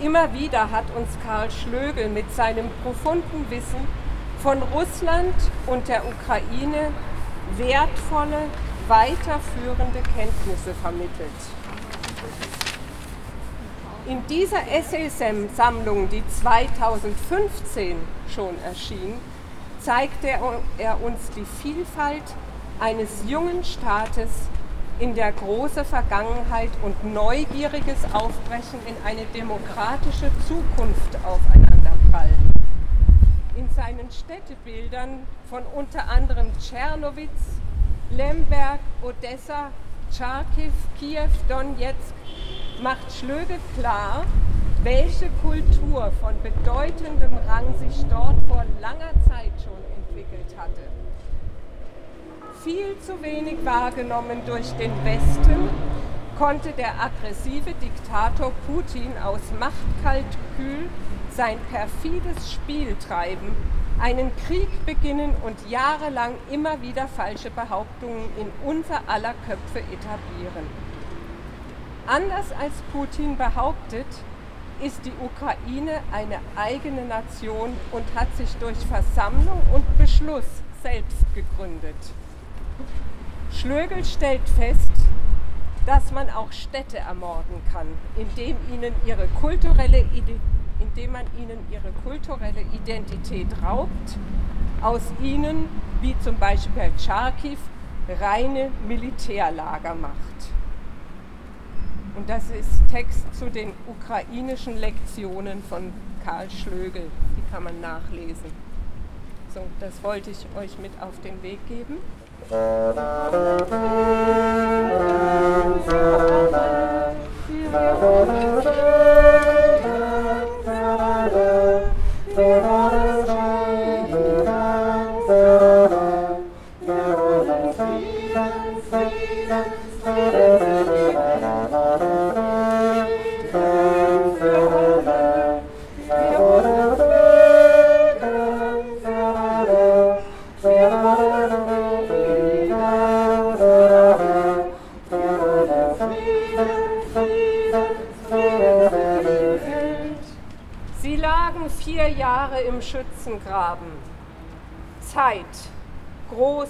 Immer wieder hat uns Karl Schlögel mit seinem profunden Wissen von Russland und der Ukraine wertvolle, weiterführende Kenntnisse vermittelt. In dieser Essaysammlung, die 2015 schon erschien, zeigte er uns die Vielfalt eines jungen Staates in der große Vergangenheit und neugieriges Aufbrechen in eine demokratische Zukunft aufeinander prallen. In seinen Städtebildern von unter anderem Tschernowitz, Lemberg, Odessa, Charkiw, Kiew, Donetsk macht Schlöge klar, welche Kultur von bedeutendem Rang sich dort vor langer Zeit schon entwickelt hatte. Viel zu wenig wahrgenommen durch den Westen konnte der aggressive Diktator Putin aus Machtkaltkühl sein perfides Spiel treiben einen Krieg beginnen und jahrelang immer wieder falsche Behauptungen in unser aller Köpfe etablieren. Anders als Putin behauptet, ist die Ukraine eine eigene Nation und hat sich durch Versammlung und Beschluss selbst gegründet. Schlögel stellt fest, dass man auch Städte ermorden kann, indem ihnen ihre kulturelle Identität indem man ihnen ihre kulturelle Identität raubt, aus ihnen, wie zum Beispiel bei Charkiw, reine Militärlager macht. Und das ist Text zu den ukrainischen Lektionen von Karl Schlögel. Die kann man nachlesen. So, das wollte ich euch mit auf den Weg geben. Schützengraben.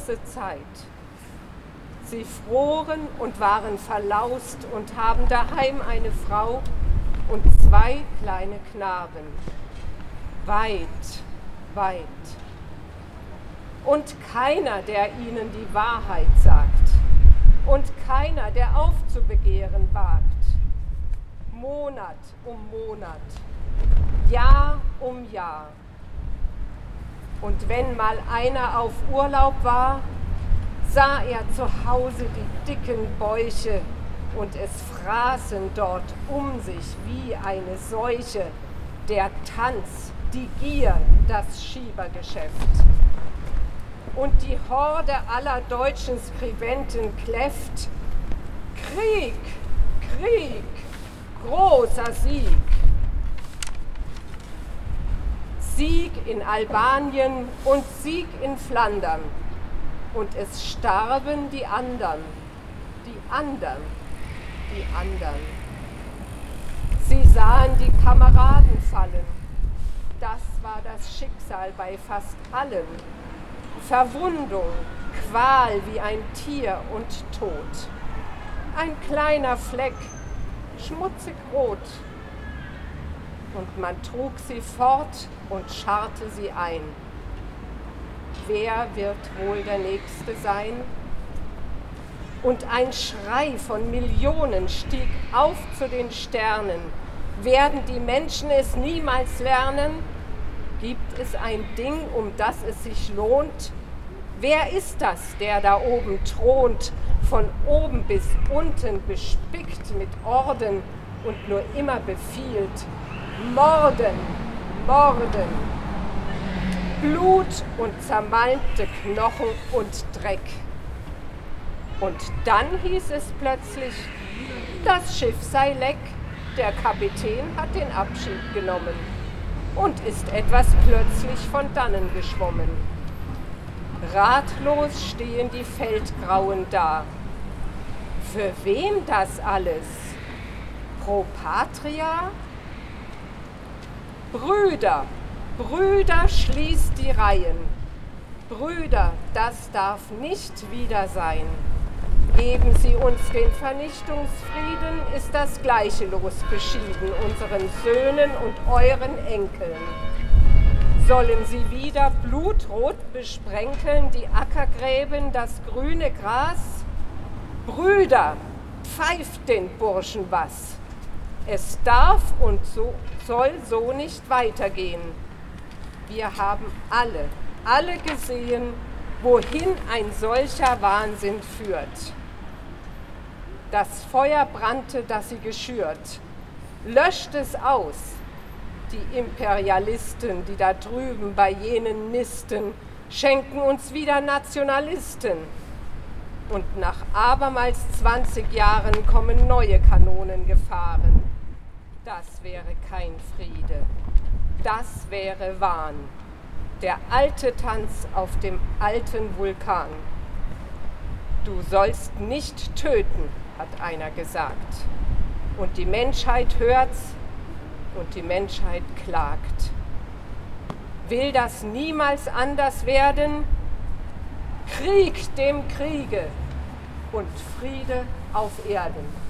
Große Zeit. Sie froren und waren verlaust und haben daheim eine Frau und zwei kleine Knaben. Weit, weit. Und keiner, der ihnen die Wahrheit sagt. Und keiner, der aufzubegehren wagt. Monat um Monat, Jahr um Jahr. Und wenn mal einer auf Urlaub war, sah er zu Hause die dicken Bäuche und es fraßen dort um sich wie eine Seuche der Tanz, die Gier, das Schiebergeschäft. Und die Horde aller deutschen Skribenten kläfft, Krieg, Krieg, großer Sieg. Sieg in Albanien und Sieg in Flandern. Und es starben die anderen, die anderen, die anderen. Sie sahen die Kameraden fallen. Das war das Schicksal bei fast allen. Verwundung, Qual wie ein Tier und Tod. Ein kleiner Fleck, schmutzig rot, und man trug sie fort und scharrte sie ein. Wer wird wohl der Nächste sein? Und ein Schrei von Millionen stieg auf zu den Sternen. Werden die Menschen es niemals lernen? Gibt es ein Ding, um das es sich lohnt? Wer ist das, der da oben thront, von oben bis unten bespickt mit Orden und nur immer befiehlt, Morden, Morden. Blut und zermalmte Knochen und Dreck. Und dann hieß es plötzlich, das Schiff sei leck, der Kapitän hat den Abschied genommen und ist etwas plötzlich von dannen geschwommen. Ratlos stehen die Feldgrauen da. Für wen das alles? Pro Patria? Brüder, Brüder, schließt die Reihen. Brüder, das darf nicht wieder sein. Geben Sie uns den Vernichtungsfrieden, ist das gleiche Los beschieden unseren Söhnen und euren Enkeln. Sollen sie wieder blutrot besprenkeln die Ackergräben, das grüne Gras? Brüder, pfeift den Burschen was. Es darf und so, soll so nicht weitergehen. Wir haben alle, alle gesehen, wohin ein solcher Wahnsinn führt. Das Feuer brannte, das sie geschürt. Löscht es aus, die Imperialisten, die da drüben bei jenen nisten, schenken uns wieder Nationalisten. Und nach abermals 20 Jahren kommen neue Kanonen gefahren. Das wäre kein Friede. Das wäre Wahn. Der alte Tanz auf dem alten Vulkan. Du sollst nicht töten, hat einer gesagt. Und die Menschheit hört's und die Menschheit klagt. Will das niemals anders werden? Krieg dem Kriege und Friede auf Erden.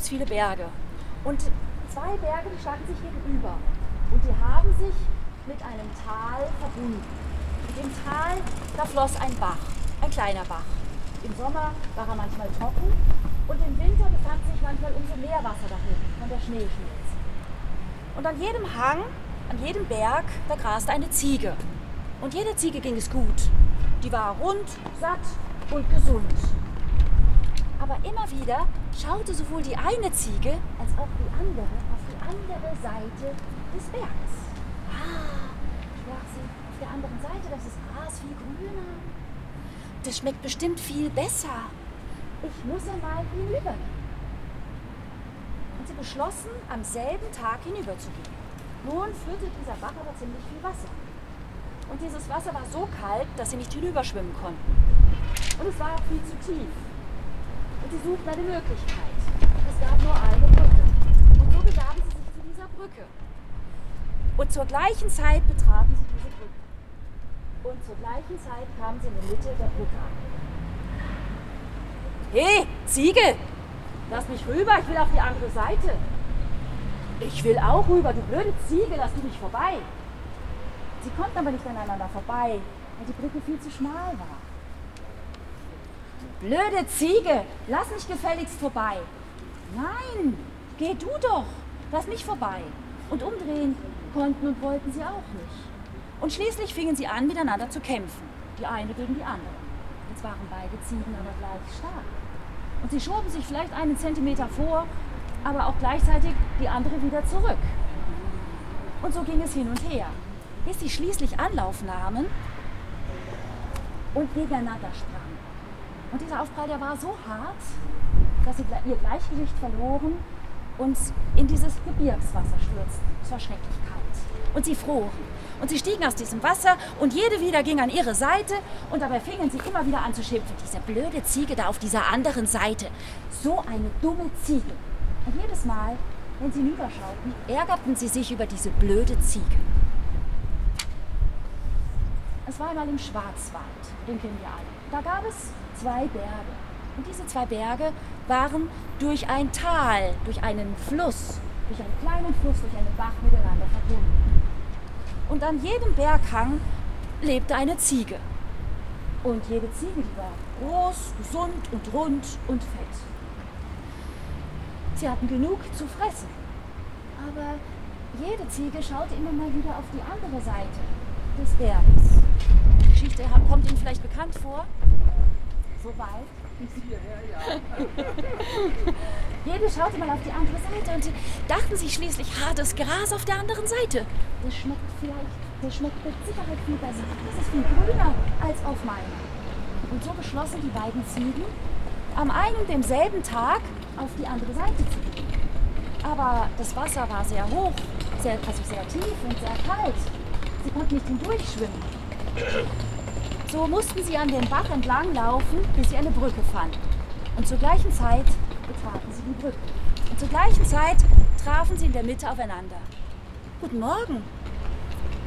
es viele Berge. Und zwei Berge, die standen sich gegenüber. Und die haben sich mit einem Tal verbunden. In dem Tal, da floss ein Bach, ein kleiner Bach. Im Sommer war er manchmal trocken und im Winter befand sich manchmal umso mehr Wasser dahin, wenn der Schnee schmilzt. Und an jedem Hang, an jedem Berg, da graste eine Ziege. Und jeder Ziege ging es gut. Die war rund, satt und gesund. Aber immer wieder schaute sowohl die eine Ziege als auch die andere auf die andere Seite des Berges. Ah, sprach sie, auf der anderen Seite, das ist Gras viel grüner. Das schmeckt bestimmt viel besser. Ich muss ja mal hinübergehen. Und sie beschlossen, am selben Tag hinüberzugehen. Nun führte dieser Bach aber ziemlich viel Wasser. Und dieses Wasser war so kalt, dass sie nicht hinüberschwimmen konnten. Und es war auch viel zu tief und sie suchten eine Möglichkeit. Es gab nur eine Brücke. Und so begaben sie sich zu dieser Brücke. Und zur gleichen Zeit betraten sie diese Brücke. Und zur gleichen Zeit kamen sie in die Mitte der Brücke an. Hey, Ziege! Lass mich rüber, ich will auf die andere Seite. Ich will auch rüber, du blöde Ziege, lass du mich vorbei. Sie konnten aber nicht aneinander vorbei, weil die Brücke viel zu schmal war. Blöde Ziege, lass mich gefälligst vorbei. Nein, geh du doch, lass mich vorbei. Und umdrehen konnten und wollten sie auch nicht. Und schließlich fingen sie an, miteinander zu kämpfen. Die eine gegen die andere. Jetzt waren beide Ziegen aber gleich stark. Und sie schoben sich vielleicht einen Zentimeter vor, aber auch gleichzeitig die andere wieder zurück. Und so ging es hin und her, bis sie schließlich Anlauf nahmen und gegeneinander sprangen. Und dieser Aufprall, der war so hart, dass sie ihr Gleichgewicht verloren und in dieses Gebirgswasser stürzten. Es war schrecklich kalt. und sie fror. Und sie stiegen aus diesem Wasser und jede wieder ging an ihre Seite und dabei fingen sie immer wieder an zu schimpfen. Diese blöde Ziege da auf dieser anderen Seite. So eine dumme Ziege. Und jedes Mal, wenn sie hinüberschauten, ärgerten sie sich über diese blöde Ziege. Es war einmal im Schwarzwald, den kennen wir alle. Da gab es zwei Berge. Und diese zwei Berge waren durch ein Tal, durch einen Fluss, durch einen kleinen Fluss, durch einen Bach miteinander verbunden. Und an jedem Berghang lebte eine Ziege. Und jede Ziege, die war groß, gesund und rund und fett. Sie hatten genug zu fressen. Aber jede Ziege schaute immer mal wieder auf die andere Seite des Berges. Geschichte kommt Ihnen vielleicht bekannt vor. Soweit. Jede schaute mal auf die andere Seite und dachten sich schließlich, ha, das Gras auf der anderen Seite, das schmeckt vielleicht, das schmeckt mit Sicherheit viel besser. Das ist viel grüner als auf meiner. Und so beschlossen die beiden Ziegen, am einen und demselben Tag auf die andere Seite zu gehen. Aber das Wasser war sehr hoch, sehr, also sehr tief und sehr kalt. Sie konnten nicht hindurchschwimmen. So mussten sie an den Bach entlang laufen, bis sie eine Brücke fanden. Und zur gleichen Zeit betraten sie die Brücke. Und zur gleichen Zeit trafen sie in der Mitte aufeinander. Guten Morgen.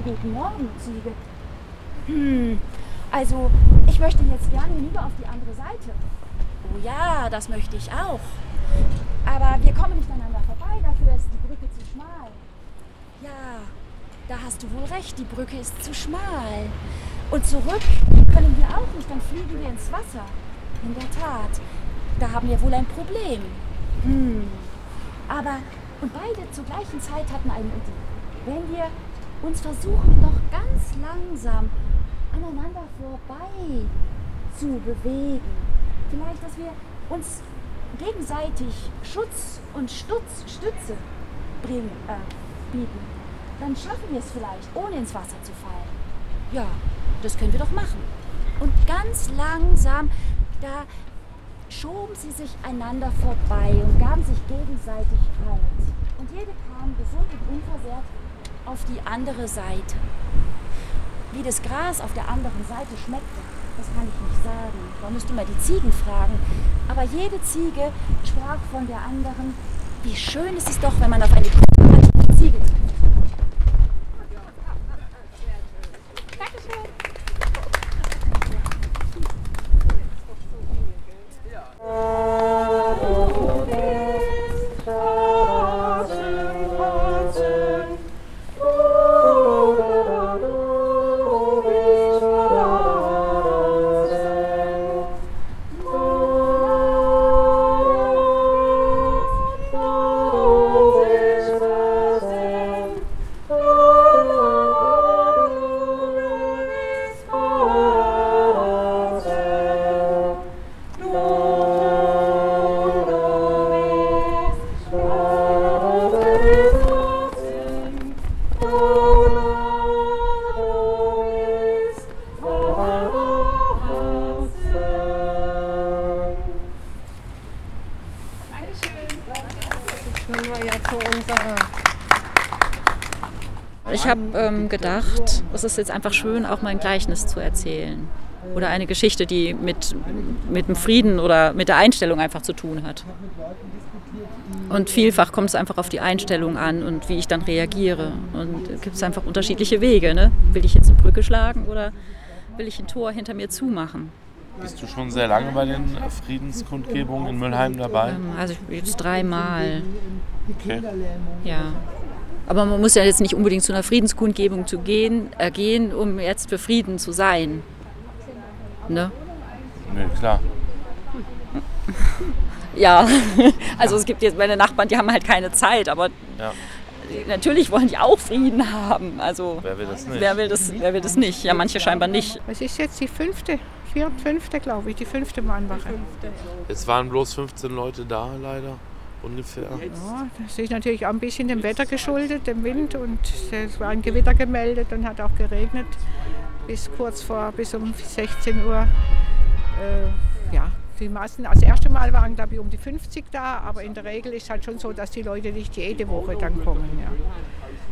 Guten Morgen, Ziege. Hm, also ich möchte jetzt gerne hinüber auf die andere Seite. Oh ja, das möchte ich auch. Aber wir kommen nicht aneinander vorbei, dafür ist die Brücke zu schmal. Ja, da hast du wohl recht, die Brücke ist zu schmal. Und zurück können wir auch nicht, dann fliegen wir ins Wasser. In der Tat, da haben wir wohl ein Problem. Hm. Aber, und beide zur gleichen Zeit hatten eine Idee. Wenn wir uns versuchen, doch ganz langsam aneinander vorbei zu bewegen, vielleicht, dass wir uns gegenseitig Schutz und Stutz, Stütze bringen, äh, bieten, dann schaffen wir es vielleicht, ohne ins Wasser zu fallen. Ja, das können wir doch machen. Und ganz langsam, da schoben sie sich einander vorbei und gaben sich gegenseitig Halt. Und jede kam gesund und unversehrt auf die andere Seite. Wie das Gras auf der anderen Seite schmeckte, das kann ich nicht sagen. Da müsste man die Ziegen fragen. Aber jede Ziege sprach von der anderen, wie schön ist es doch, wenn man auf eine Ziege trifft. Ich habe ähm, gedacht, es ist jetzt einfach schön, auch mal ein Gleichnis zu erzählen. Oder eine Geschichte, die mit, mit dem Frieden oder mit der Einstellung einfach zu tun hat. Und vielfach kommt es einfach auf die Einstellung an und wie ich dann reagiere. Und es gibt einfach unterschiedliche Wege. Ne? Will ich jetzt eine Brücke schlagen oder will ich ein Tor hinter mir zumachen? Bist du schon sehr lange bei den Friedenskundgebungen in Mülheim dabei? Also jetzt dreimal. Okay. Ja. Aber man muss ja jetzt nicht unbedingt zu einer Friedenskundgebung zu gehen, äh, gehen, um jetzt für Frieden zu sein. Ne? Nee, klar. Ja, also es gibt jetzt meine Nachbarn, die haben halt keine Zeit, aber Ja. natürlich wollen die auch Frieden haben. Also Wer will das nicht? wer will das, wer will das nicht? Ja, manche scheinbar nicht. Es ist jetzt die fünfte, vierte, fünfte, glaube ich, die fünfte Mahnwache. Es waren bloß 15 Leute da, leider. Ungefähr. Ja, das ist natürlich auch ein bisschen dem Wetter geschuldet, dem Wind und es war ein Gewitter gemeldet und hat auch geregnet bis kurz vor, bis um 16 Uhr. Äh, ja, die meisten, also das erste Mal waren glaube ich um die 50 da, aber in der Regel ist halt schon so, dass die Leute nicht jede Woche dann kommen. Ja.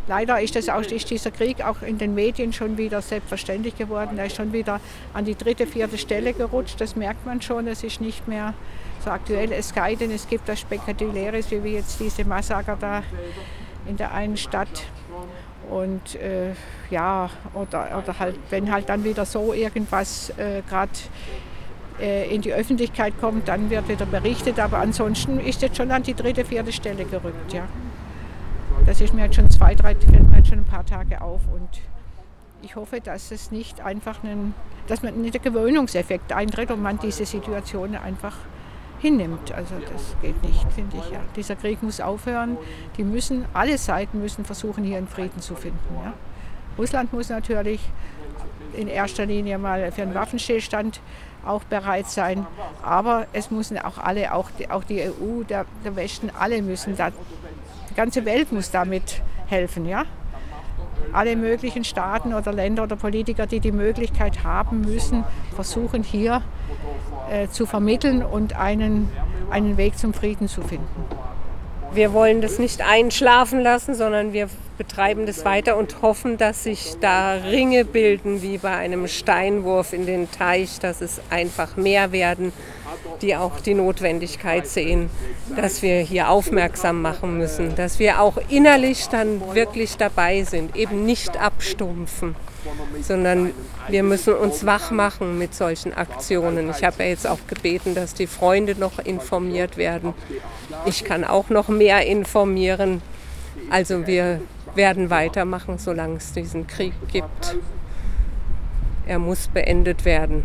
Leider ist, das auch, ist dieser Krieg auch in den Medien schon wieder selbstverständlich geworden. Er ist schon wieder an die dritte, vierte Stelle gerutscht. Das merkt man schon. Es ist nicht mehr so aktuell. Es sei denn, es gibt das Spektakuläres, wie jetzt diese Massaker da in der einen Stadt. Und äh, ja, oder, oder halt, wenn halt dann wieder so irgendwas äh, gerade äh, in die Öffentlichkeit kommt, dann wird wieder berichtet. Aber ansonsten ist jetzt schon an die dritte, vierte Stelle gerückt. Ja. Das ist mir jetzt schon zwei, drei, fällt mir jetzt schon ein paar Tage auf. Und ich hoffe, dass es nicht einfach einen, dass man nicht der Gewöhnungseffekt eintritt und man diese Situation einfach hinnimmt. Also das geht nicht, finde ich. Ja. Dieser Krieg muss aufhören. Die müssen, alle Seiten müssen versuchen, hier einen Frieden zu finden. Ja. Russland muss natürlich in erster Linie mal für einen Waffenstillstand auch bereit sein. Aber es müssen auch alle, auch die, auch die EU, der, der Westen, alle müssen da, ganze Welt muss damit helfen, ja. Alle möglichen Staaten oder Länder oder Politiker, die die Möglichkeit haben, müssen versuchen, hier äh, zu vermitteln und einen, einen Weg zum Frieden zu finden. Wir wollen das nicht einschlafen lassen, sondern wir betreiben das weiter und hoffen, dass sich da Ringe bilden wie bei einem Steinwurf in den Teich, dass es einfach mehr werden, die auch die Notwendigkeit sehen, dass wir hier aufmerksam machen müssen, dass wir auch innerlich dann wirklich dabei sind, eben nicht abstumpfen sondern wir müssen uns wach machen mit solchen Aktionen. Ich habe ja jetzt auch gebeten, dass die Freunde noch informiert werden. Ich kann auch noch mehr informieren. Also wir werden weitermachen, solange es diesen Krieg gibt. Er muss beendet werden.